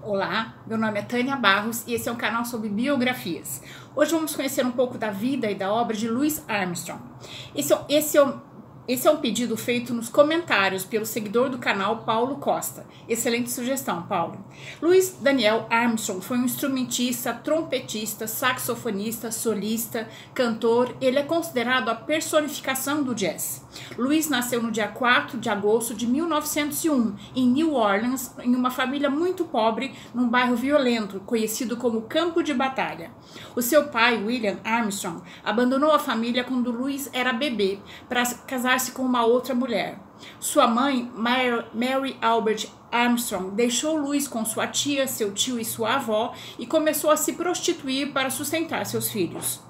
Olá, meu nome é Tânia Barros e esse é um canal sobre biografias. Hoje vamos conhecer um pouco da vida e da obra de Louis Armstrong. Esse, é esse é esse é um pedido feito nos comentários pelo seguidor do canal Paulo Costa. Excelente sugestão, Paulo. Luiz Daniel Armstrong foi um instrumentista, trompetista, saxofonista, solista, cantor. Ele é considerado a personificação do jazz. Luiz nasceu no dia 4 de agosto de 1901 em New Orleans, em uma família muito pobre, num bairro violento, conhecido como Campo de Batalha. O seu pai, William Armstrong, abandonou a família quando Luiz era bebê para casar com uma outra mulher. Sua mãe, Mary Albert Armstrong, deixou Louis com sua tia, seu tio e sua avó e começou a se prostituir para sustentar seus filhos.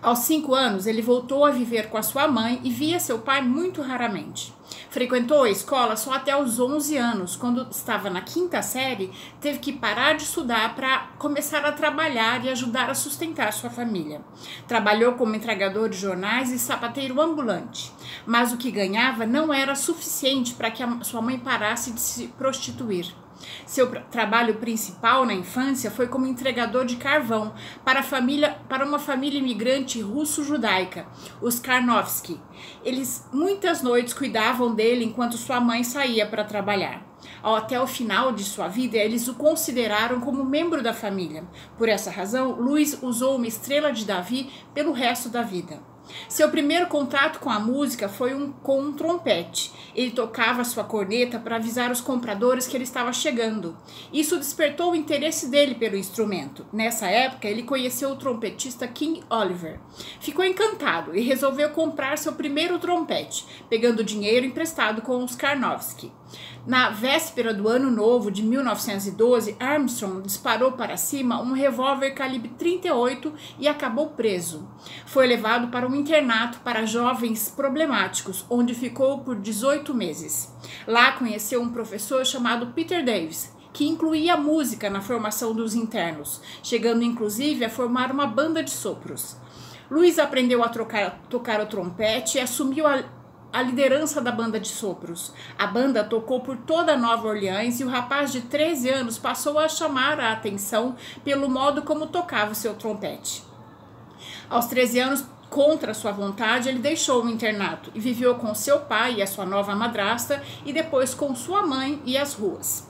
Aos cinco anos, ele voltou a viver com a sua mãe e via seu pai muito raramente. Frequentou a escola só até os 11 anos. Quando estava na quinta série, teve que parar de estudar para começar a trabalhar e ajudar a sustentar sua família. Trabalhou como entregador de jornais e sapateiro ambulante, mas o que ganhava não era suficiente para que sua mãe parasse de se prostituir. Seu trabalho principal na infância foi como entregador de carvão para, família, para uma família imigrante russo-judaica, os Karnowski. Eles muitas noites cuidavam dele enquanto sua mãe saía para trabalhar. Até o final de sua vida, eles o consideraram como membro da família. Por essa razão, Luiz usou uma estrela de Davi pelo resto da vida. Seu primeiro contato com a música foi um, com um trompete. Ele tocava sua corneta para avisar os compradores que ele estava chegando. Isso despertou o interesse dele pelo instrumento. Nessa época, ele conheceu o trompetista King Oliver. Ficou encantado e resolveu comprar seu primeiro trompete, pegando dinheiro emprestado com os Karnowski. Na véspera do ano novo de 1912, Armstrong disparou para cima um revólver calibre 38 e acabou preso. Foi levado para um internato para jovens problemáticos, onde ficou por 18 meses. Lá conheceu um professor chamado Peter Davis, que incluía música na formação dos internos, chegando inclusive a formar uma banda de sopros. Luiz aprendeu a trocar, tocar o trompete e assumiu a a liderança da banda de sopros. A banda tocou por toda Nova Orleans e o rapaz de 13 anos passou a chamar a atenção pelo modo como tocava o seu trompete. Aos 13 anos, contra sua vontade, ele deixou o internato e viveu com seu pai e a sua nova madrasta e depois com sua mãe e as ruas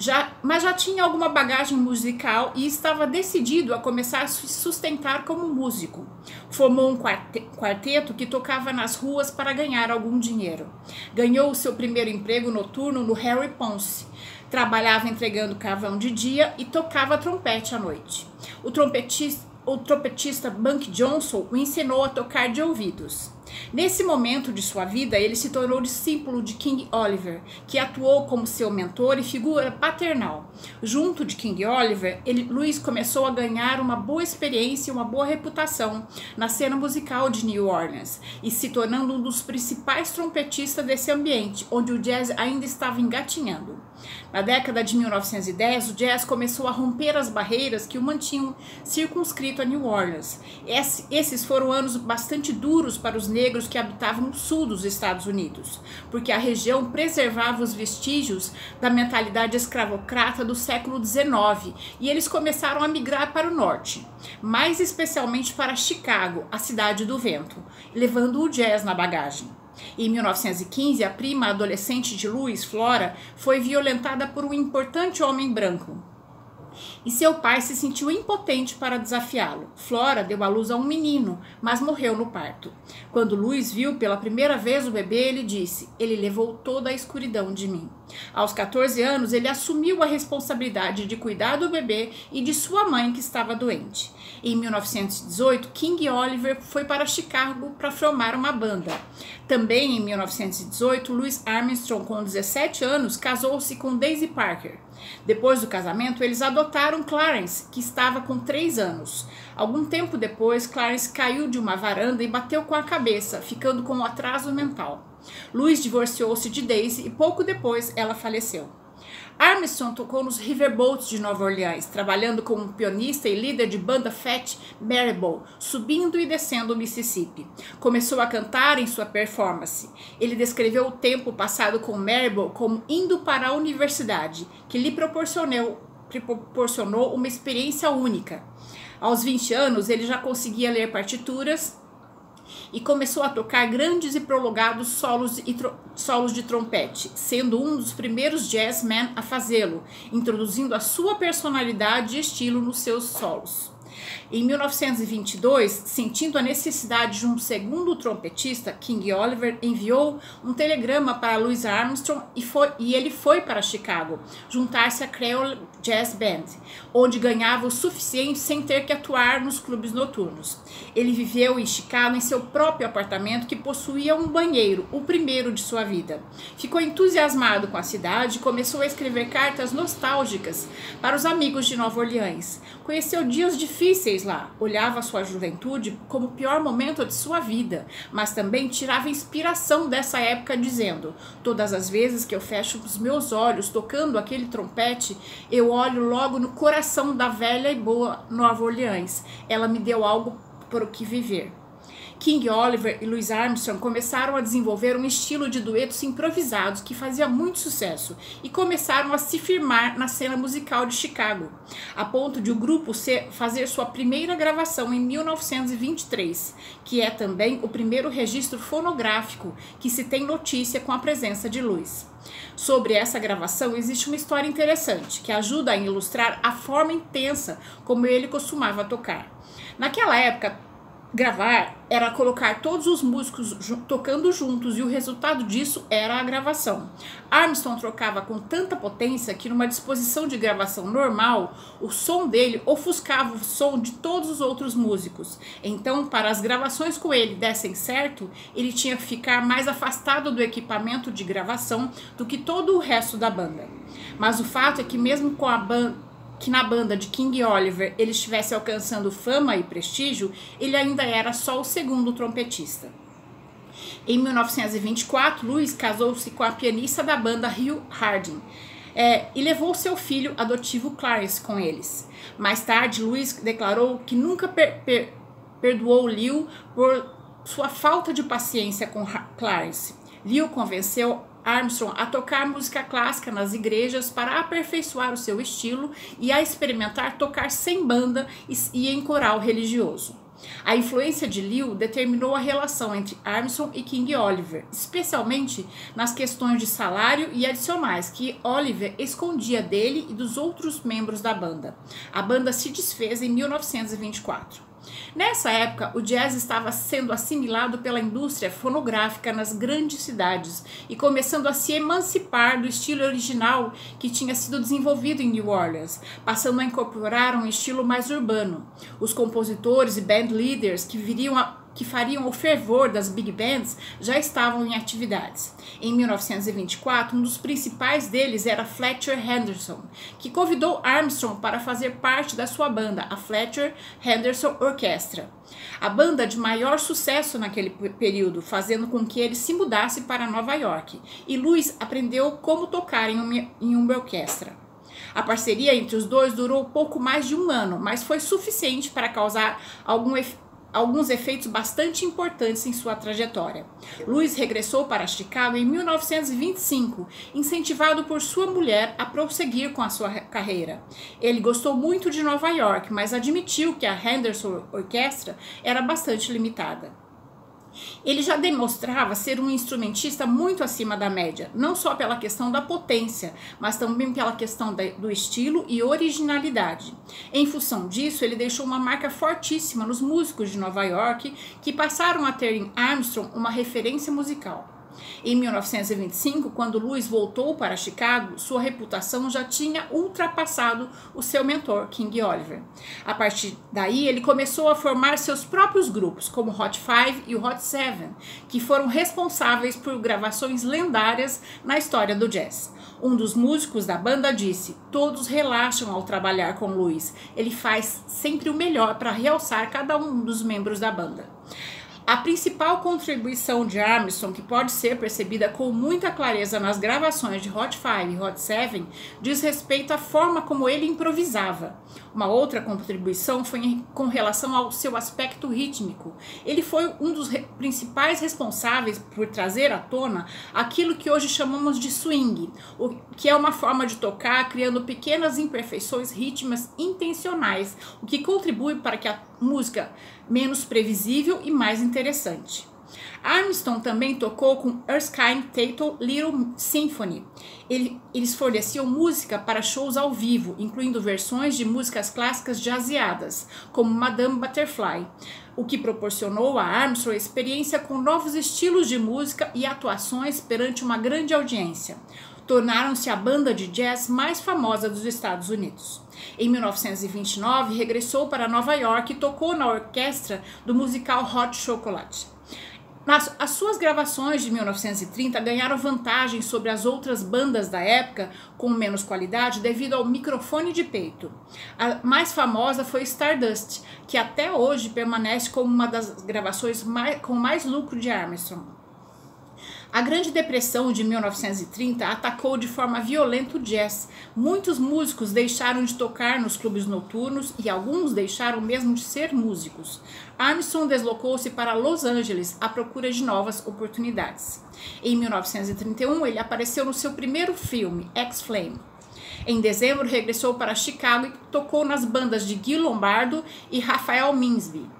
já, mas já tinha alguma bagagem musical e estava decidido a começar a se sustentar como músico. Formou um quarteto que tocava nas ruas para ganhar algum dinheiro. Ganhou o seu primeiro emprego noturno no Harry Ponce. Trabalhava entregando carvão de dia e tocava trompete à noite. O trompetista, o trompetista Bunk Johnson o ensinou a tocar de ouvidos. Nesse momento de sua vida, ele se tornou discípulo de King Oliver, que atuou como seu mentor e figura paternal. Junto de King Oliver, ele, Luiz começou a ganhar uma boa experiência e uma boa reputação na cena musical de New Orleans e se tornando um dos principais trompetistas desse ambiente, onde o jazz ainda estava engatinhando. Na década de 1910, o jazz começou a romper as barreiras que o mantinham circunscrito a New Orleans. esses foram anos bastante duros para os negros que habitavam o sul dos Estados Unidos, porque a região preservava os vestígios da mentalidade escravocrata do século XIX e eles começaram a migrar para o norte, mais especialmente para Chicago, a cidade do vento, levando o jazz na bagagem. Em 1915, a prima adolescente de Louis, Flora, foi violentada por um importante homem branco, e seu pai se sentiu impotente para desafiá-lo. Flora deu à luz a um menino, mas morreu no parto. Quando Luiz viu pela primeira vez o bebê, ele disse: Ele levou toda a escuridão de mim. Aos 14 anos, ele assumiu a responsabilidade de cuidar do bebê e de sua mãe que estava doente. Em 1918, King Oliver foi para Chicago para formar uma banda. Também em 1918, Louis Armstrong, com 17 anos, casou-se com Daisy Parker. Depois do casamento, eles adotaram Clarence, que estava com 3 anos. Algum tempo depois, Clarence caiu de uma varanda e bateu com a cabeça, ficando com um atraso mental. Louis divorciou-se de Daisy e pouco depois ela faleceu. Armstrong tocou nos Riverboats de Nova Orleans, trabalhando como pianista e líder de banda Fat Marable, subindo e descendo o Mississippi. Começou a cantar em sua performance. Ele descreveu o tempo passado com Marable como indo para a universidade, que lhe proporcionou, proporcionou uma experiência única. Aos 20 anos, ele já conseguia ler partituras e começou a tocar grandes e prolongados solos, e solos de trompete, sendo um dos primeiros jazzmen a fazê-lo, introduzindo a sua personalidade e estilo nos seus solos. Em 1922, sentindo a necessidade de um segundo trompetista, King Oliver enviou um telegrama para Louis Armstrong e, foi, e ele foi para Chicago, juntar-se à Creole Jazz Band, onde ganhava o suficiente sem ter que atuar nos clubes noturnos. Ele viveu em Chicago em seu próprio apartamento que possuía um banheiro, o primeiro de sua vida. Ficou entusiasmado com a cidade e começou a escrever cartas nostálgicas para os amigos de Nova Orleans. Conheceu dias difíceis lá, olhava sua juventude como o pior momento de sua vida, mas também tirava inspiração dessa época dizendo: Todas as vezes que eu fecho os meus olhos tocando aquele trompete, eu olho logo no coração da velha e boa Nova Orleans. Ela me deu algo por o que viver. King Oliver e Louis Armstrong começaram a desenvolver um estilo de duetos improvisados que fazia muito sucesso e começaram a se firmar na cena musical de Chicago, a ponto de o grupo ser, fazer sua primeira gravação em 1923, que é também o primeiro registro fonográfico que se tem notícia com a presença de Louis. Sobre essa gravação existe uma história interessante que ajuda a ilustrar a forma intensa como ele costumava tocar. Naquela época, gravar era colocar todos os músicos tocando juntos e o resultado disso era a gravação. Armstrong trocava com tanta potência que numa disposição de gravação normal, o som dele ofuscava o som de todos os outros músicos. Então, para as gravações com ele dessem certo, ele tinha que ficar mais afastado do equipamento de gravação do que todo o resto da banda. Mas o fato é que mesmo com a banda que na banda de King Oliver ele estivesse alcançando fama e prestígio, ele ainda era só o segundo trompetista. Em 1924, Louis casou-se com a pianista da banda Hugh Harding é, e levou seu filho adotivo Clarence com eles. Mais tarde, Louis declarou que nunca per per perdoou Liu por sua falta de paciência com Clarence. Liu convenceu Armstrong a tocar música clássica nas igrejas para aperfeiçoar o seu estilo e a experimentar tocar sem banda e em coral religioso. A influência de Liu determinou a relação entre Armstrong e King Oliver, especialmente nas questões de salário e adicionais que Oliver escondia dele e dos outros membros da banda. A banda se desfez em 1924. Nessa época, o jazz estava sendo assimilado pela indústria fonográfica nas grandes cidades e começando a se emancipar do estilo original que tinha sido desenvolvido em New Orleans, passando a incorporar um estilo mais urbano. Os compositores e band leaders que viriam a que fariam o fervor das big bands já estavam em atividades. Em 1924, um dos principais deles era Fletcher Henderson, que convidou Armstrong para fazer parte da sua banda, a Fletcher Henderson Orchestra. A banda de maior sucesso naquele período, fazendo com que ele se mudasse para Nova York. E Louis aprendeu como tocar em uma, em uma orquestra. A parceria entre os dois durou pouco mais de um ano, mas foi suficiente para causar algum efeito alguns efeitos bastante importantes em sua trajetória. Louis regressou para Chicago em 1925, incentivado por sua mulher a prosseguir com a sua carreira. Ele gostou muito de Nova York, mas admitiu que a Henderson Orquestra era bastante limitada. Ele já demonstrava ser um instrumentista muito acima da média, não só pela questão da potência, mas também pela questão do estilo e originalidade. Em função disso, ele deixou uma marca fortíssima nos músicos de Nova York, que passaram a ter em Armstrong uma referência musical. Em 1925, quando Louis voltou para Chicago, sua reputação já tinha ultrapassado o seu mentor, King Oliver. A partir daí, ele começou a formar seus próprios grupos, como Hot Five e o Hot Seven, que foram responsáveis por gravações lendárias na história do jazz. Um dos músicos da banda disse: Todos relaxam ao trabalhar com Louis. Ele faz sempre o melhor para realçar cada um dos membros da banda. A principal contribuição de Armstrong, que pode ser percebida com muita clareza nas gravações de Hot 5 e Hot 7, diz respeito à forma como ele improvisava. Uma outra contribuição foi com relação ao seu aspecto rítmico. Ele foi um dos re principais responsáveis por trazer à tona aquilo que hoje chamamos de swing, o que é uma forma de tocar criando pequenas imperfeições rítmicas intencionais, o que contribui para que a música menos previsível e mais interessante. Armstrong também tocou com Erskine Tato Little Symphony. Ele, eles forneciam música para shows ao vivo, incluindo versões de músicas clássicas jazzeadas, como Madame Butterfly, o que proporcionou a Armstrong experiência com novos estilos de música e atuações perante uma grande audiência. Tornaram-se a banda de jazz mais famosa dos Estados Unidos. Em 1929, regressou para Nova York e tocou na orquestra do musical Hot Chocolate. Nas, as suas gravações de 1930 ganharam vantagem sobre as outras bandas da época com menos qualidade devido ao microfone de peito. A mais famosa foi Stardust, que até hoje permanece como uma das gravações mais, com mais lucro de Armstrong. A Grande Depressão de 1930 atacou de forma violenta o jazz. Muitos músicos deixaram de tocar nos clubes noturnos e alguns deixaram mesmo de ser músicos. Armstrong deslocou-se para Los Angeles à procura de novas oportunidades. Em 1931, ele apareceu no seu primeiro filme, X-Flame. Em dezembro, regressou para Chicago e tocou nas bandas de Gil Lombardo e Rafael Minsby.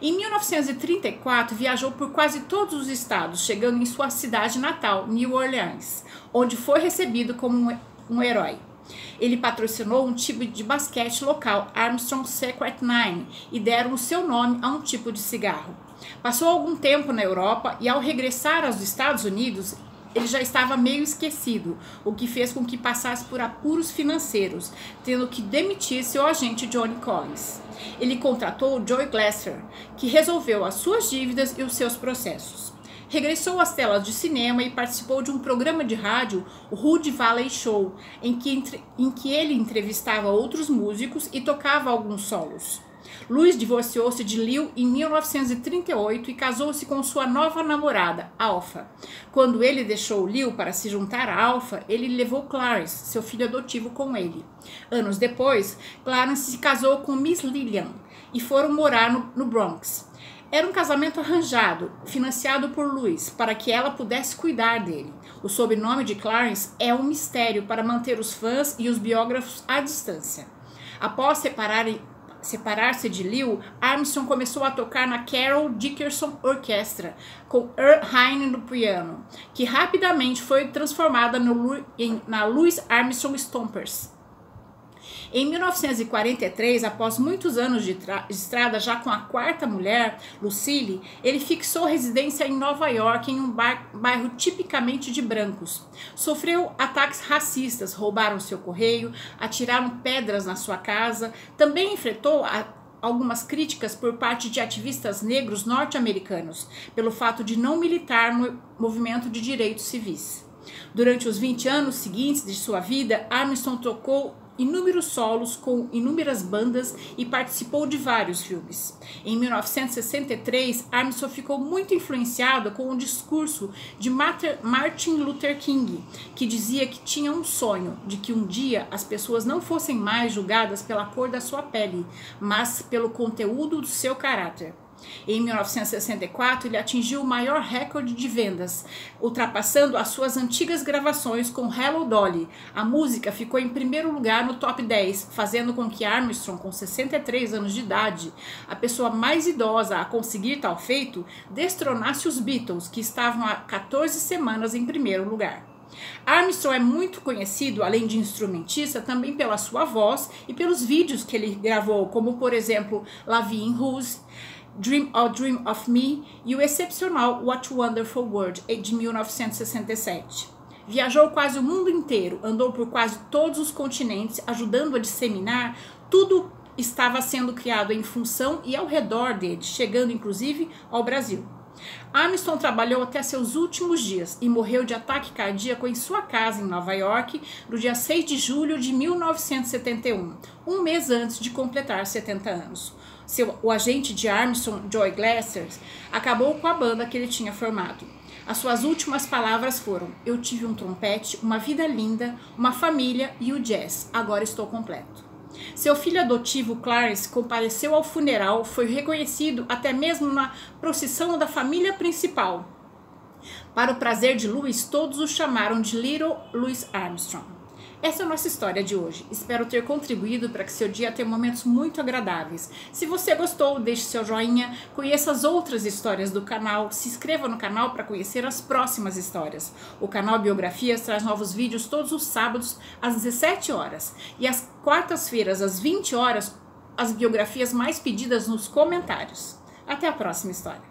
Em 1934, viajou por quase todos os estados, chegando em sua cidade natal, New Orleans, onde foi recebido como um herói. Ele patrocinou um time de basquete local, Armstrong Secret Nine, e deram o seu nome a um tipo de cigarro. Passou algum tempo na Europa e, ao regressar aos Estados Unidos, ele já estava meio esquecido, o que fez com que passasse por apuros financeiros, tendo que demitir seu agente Johnny Collins. Ele contratou Joy Glasser, que resolveu as suas dívidas e os seus processos. Regressou às telas de cinema e participou de um programa de rádio, o Hood Valley Show, em que, em que ele entrevistava outros músicos e tocava alguns solos. Louis divorciou-se de Liu em 1938 e casou-se com sua nova namorada, Alpha. Quando ele deixou Liu para se juntar a Alpha, ele levou Clarence, seu filho adotivo, com ele. Anos depois, Clarence se casou com Miss Lillian e foram morar no, no Bronx. Era um casamento arranjado, financiado por Louis, para que ela pudesse cuidar dele. O sobrenome de Clarence é um mistério para manter os fãs e os biógrafos à distância. Após separarem separar-se de Liu, Armstrong começou a tocar na Carol Dickerson Orchestra, com Earl no piano, que rapidamente foi transformada no, em, na Louis Armstrong Stompers. Em 1943, após muitos anos de estrada, já com a quarta mulher, Lucille, ele fixou residência em Nova York, em um bairro tipicamente de brancos. Sofreu ataques racistas, roubaram seu correio, atiraram pedras na sua casa, também enfrentou a algumas críticas por parte de ativistas negros norte-americanos pelo fato de não militar no movimento de direitos civis. Durante os 20 anos seguintes de sua vida, Armstrong tocou inúmeros solos com inúmeras bandas e participou de vários filmes. Em 1963, Armstrong ficou muito influenciado com o discurso de Martin Luther King, que dizia que tinha um sonho de que um dia as pessoas não fossem mais julgadas pela cor da sua pele, mas pelo conteúdo do seu caráter. Em 1964, ele atingiu o maior recorde de vendas, ultrapassando as suas antigas gravações com Hello Dolly. A música ficou em primeiro lugar no top 10, fazendo com que Armstrong, com 63 anos de idade, a pessoa mais idosa a conseguir tal feito, destronasse os Beatles, que estavam há 14 semanas em primeiro lugar. Armstrong é muito conhecido, além de instrumentista, também pela sua voz e pelos vídeos que ele gravou, como por exemplo La Vie en Rose, Dream or Dream of Me e o excepcional What Wonderful World, de 1967. Viajou quase o mundo inteiro, andou por quase todos os continentes, ajudando a disseminar tudo estava sendo criado em função e ao redor dele, chegando inclusive ao Brasil. Armstrong trabalhou até seus últimos dias e morreu de ataque cardíaco em sua casa em Nova York no dia 6 de julho de 1971, um mês antes de completar 70 anos. Seu, o agente de Armstrong, Joy Glasser, acabou com a banda que ele tinha formado. As suas últimas palavras foram: Eu tive um trompete, uma vida linda, uma família e o jazz. Agora estou completo. Seu filho adotivo Clarence compareceu ao funeral, foi reconhecido até mesmo na procissão da família principal. Para o prazer de Louis, todos o chamaram de Little Louis Armstrong. Essa é a nossa história de hoje. Espero ter contribuído para que seu dia tenha momentos muito agradáveis. Se você gostou, deixe seu joinha, conheça as outras histórias do canal, se inscreva no canal para conhecer as próximas histórias. O canal Biografias traz novos vídeos todos os sábados às 17 horas e às quartas-feiras às 20 horas as biografias mais pedidas nos comentários. Até a próxima história.